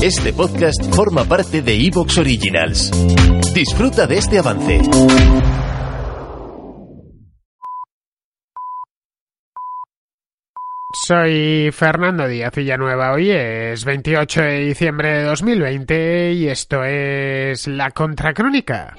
Este podcast forma parte de Evox Originals. Disfruta de este avance. Soy Fernando Díaz Villanueva. Hoy es 28 de diciembre de 2020 y esto es La Contracrónica.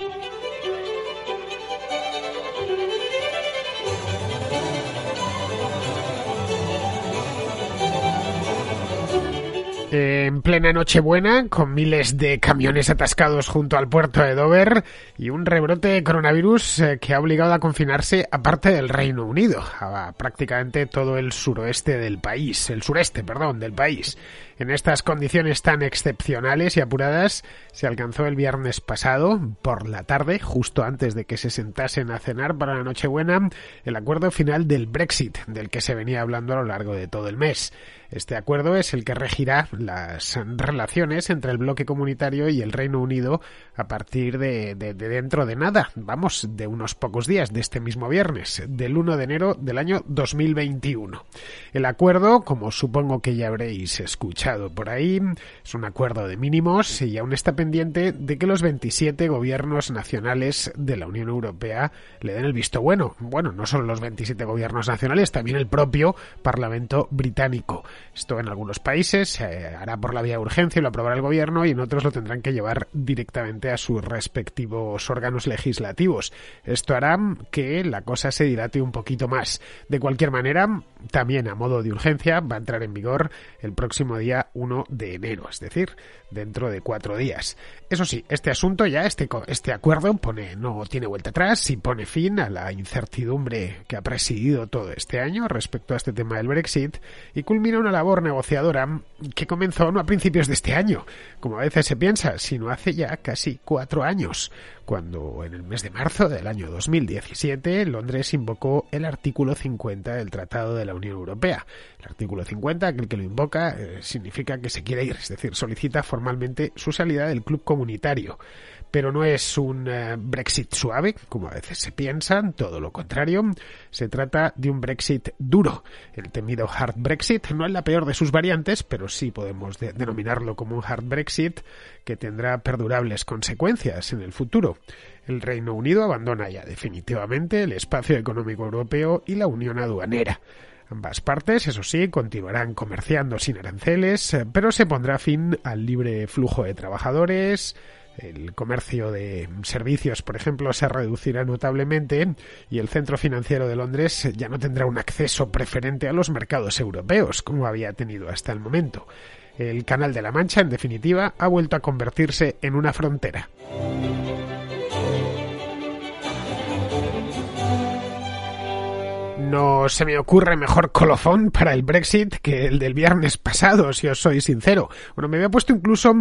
En plena Nochebuena, con miles de camiones atascados junto al puerto de Dover y un rebrote de coronavirus eh, que ha obligado a confinarse aparte del Reino Unido, a prácticamente todo el suroeste del país, el sureste, perdón, del país. En estas condiciones tan excepcionales y apuradas se alcanzó el viernes pasado, por la tarde, justo antes de que se sentasen a cenar para la Nochebuena, el acuerdo final del Brexit, del que se venía hablando a lo largo de todo el mes. Este acuerdo es el que regirá las relaciones entre el bloque comunitario y el Reino Unido a partir de, dentro de nada, vamos, de unos pocos días, de este mismo viernes, del 1 de enero del año 2021. El acuerdo, como supongo que ya habréis escuchado, por ahí. Es un acuerdo de mínimos y aún está pendiente de que los 27 gobiernos nacionales de la Unión Europea le den el visto bueno. Bueno, no solo los 27 gobiernos nacionales, también el propio Parlamento británico. Esto en algunos países se hará por la vía de urgencia y lo aprobará el gobierno y en otros lo tendrán que llevar directamente a sus respectivos órganos legislativos. Esto hará que la cosa se dilate un poquito más. De cualquier manera, también a modo de urgencia va a entrar en vigor el próximo día 1 de enero, es decir, dentro de cuatro días. Eso sí, este asunto ya, este, este acuerdo pone, no tiene vuelta atrás y pone fin a la incertidumbre que ha presidido todo este año respecto a este tema del Brexit y culmina una labor negociadora que comenzó no a principios de este año, como a veces se piensa, sino hace ya casi cuatro años, cuando en el mes de marzo del año 2017 Londres invocó el artículo 50 del Tratado de la Unión Europea. El artículo 50, aquel que lo invoca, eh, significa que se quiere ir, es decir, solicita formalmente su salida del club comunitario. Pero no es un eh, Brexit suave, como a veces se piensa, todo lo contrario. Se trata de un Brexit duro. El temido hard Brexit no es la peor de sus variantes, pero sí podemos denominarlo como un hard Brexit que tendrá perdurables consecuencias en el futuro. El Reino Unido abandona ya definitivamente el espacio económico europeo y la unión aduanera. Ambas partes, eso sí, continuarán comerciando sin aranceles, eh, pero se pondrá fin al libre flujo de trabajadores, el comercio de servicios, por ejemplo, se reducirá notablemente y el centro financiero de Londres ya no tendrá un acceso preferente a los mercados europeos, como había tenido hasta el momento. El Canal de la Mancha, en definitiva, ha vuelto a convertirse en una frontera. No se me ocurre mejor colofón para el Brexit que el del viernes pasado, si os soy sincero. Bueno, me había puesto incluso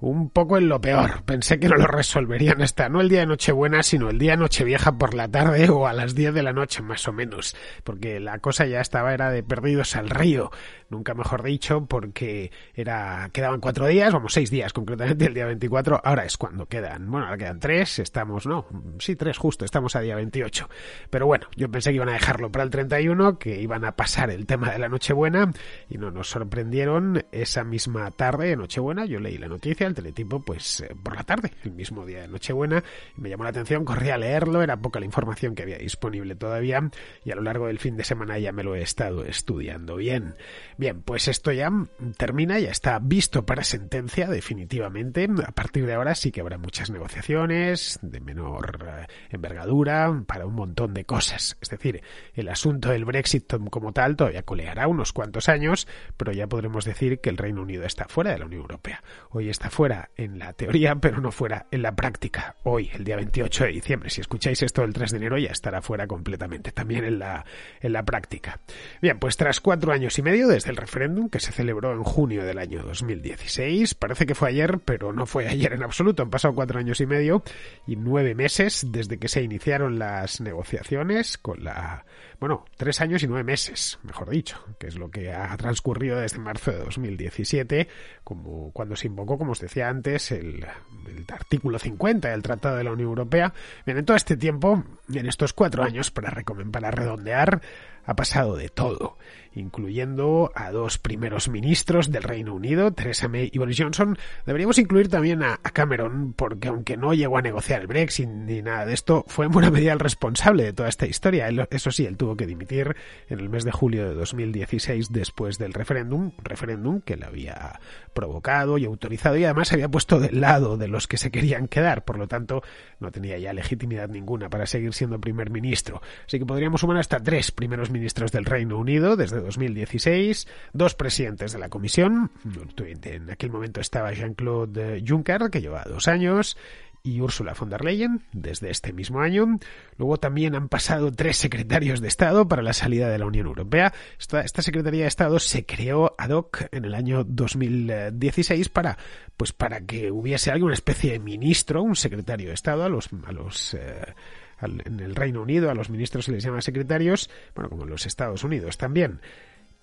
un poco en lo peor. Pensé que no lo resolverían hasta no el día de Nochebuena, sino el día de Nochevieja por la tarde o a las 10 de la noche más o menos, porque la cosa ya estaba era de perdidos al río, nunca mejor dicho, porque era quedaban cuatro días, vamos seis días concretamente, el día 24, ahora es cuando quedan, bueno, ahora quedan tres, estamos, no, sí, tres justo, estamos a día 28. Pero bueno, yo pensé que iban a dejarlo para el 31, que iban a pasar el tema de la Nochebuena y no nos sorprendieron esa misma tarde de Nochebuena, yo leí la noticia el teletipo pues eh, por la tarde, el mismo día de Nochebuena, me llamó la atención, corrí a leerlo, era poca la información que había disponible todavía y a lo largo del fin de semana ya me lo he estado estudiando bien. Bien, pues esto ya termina, ya está visto para sentencia definitivamente. A partir de ahora sí que habrá muchas negociaciones de menor eh, envergadura para un montón de cosas. Es decir, el asunto del Brexit como tal todavía coleará unos cuantos años, pero ya podremos decir que el Reino Unido está fuera de la Unión Europea. Hoy está fuera en la teoría, pero no fuera en la práctica. Hoy, el día 28 de diciembre, si escucháis esto el 3 de enero, ya estará fuera completamente, también en la, en la práctica. Bien, pues tras cuatro años y medio desde el referéndum que se celebró en junio del año 2016, parece que fue ayer, pero no fue ayer en absoluto, han pasado cuatro años y medio y nueve meses desde que se iniciaron las negociaciones con la bueno, tres años y nueve meses, mejor dicho, que es lo que ha transcurrido desde marzo de 2017, como cuando se invocó, como os decía antes, el, artículo 50 del Tratado de la Unión Europea. Bien, en todo este tiempo, en estos cuatro años, para, para redondear, ha pasado de todo incluyendo a dos primeros ministros del Reino Unido, Theresa May y Boris Johnson. Deberíamos incluir también a, Cameron, porque aunque no llegó a negociar el Brexit ni nada de esto, fue en buena medida el responsable de toda esta historia. eso sí, él tuvo que dimitir en el mes de julio de 2016 después del referéndum, referéndum que le había provocado y autorizado y además había puesto del lado de los que se querían quedar, por lo tanto no tenía ya legitimidad ninguna para seguir siendo primer ministro. Así que podríamos sumar hasta tres primeros ministros del Reino Unido desde 2016, dos presidentes de la Comisión, en aquel momento estaba Jean-Claude Juncker, que lleva dos años, y Ursula von der Leyen desde este mismo año. Luego también han pasado tres secretarios de Estado para la salida de la Unión Europea. Esta, Secretaría de Estado se creó ad hoc en el año 2016 para, pues para que hubiese alguna especie de ministro, un secretario de Estado a los, a los eh, en el Reino Unido a los ministros se les llama secretarios, bueno, como en los Estados Unidos también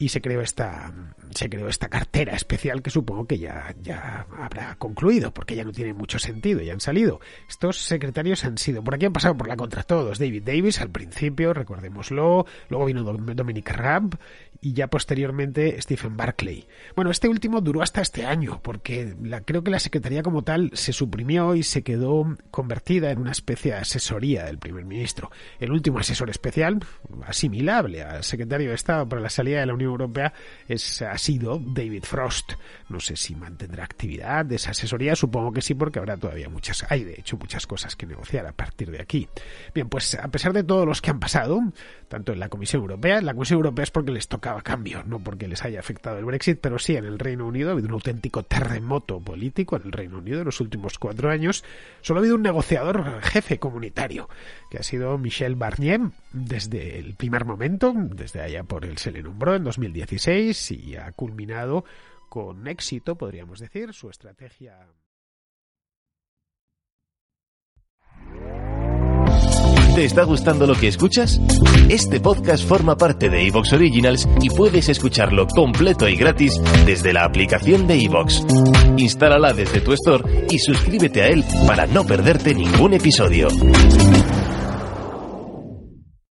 y se creó esta se creó esta cartera especial que supongo que ya, ya habrá concluido porque ya no tiene mucho sentido ya han salido. Estos secretarios han sido por aquí han pasado por la contra todos. David Davis al principio recordémoslo luego vino Dominic Raab y ya posteriormente Stephen Barclay. Bueno este último duró hasta este año porque creo que la secretaría como tal se suprimió y se quedó convertida en una especie de asesoría del primer ministro. El último asesor especial asimilable al secretario de Estado para la salida de la Unión Europea es, ha sido David Frost. No sé si mantendrá actividad de esa asesoría, supongo que sí, porque habrá todavía muchas, hay de hecho muchas cosas que negociar a partir de aquí. Bien, pues a pesar de todos los que han pasado, tanto en la Comisión Europea, la Comisión Europea es porque les tocaba cambio, no porque les haya afectado el Brexit, pero sí en el Reino Unido ha habido un auténtico terremoto político en el Reino Unido en los últimos cuatro años. Solo ha habido un negociador jefe comunitario, que ha sido Michel Barnier, desde el primer momento, desde allá por él se le nombró en 2016 y ha culminado con éxito, podríamos decir, su estrategia. ¿Te está gustando lo que escuchas? Este podcast forma parte de Evox Originals y puedes escucharlo completo y gratis desde la aplicación de Evox. Instálala desde tu store y suscríbete a él para no perderte ningún episodio.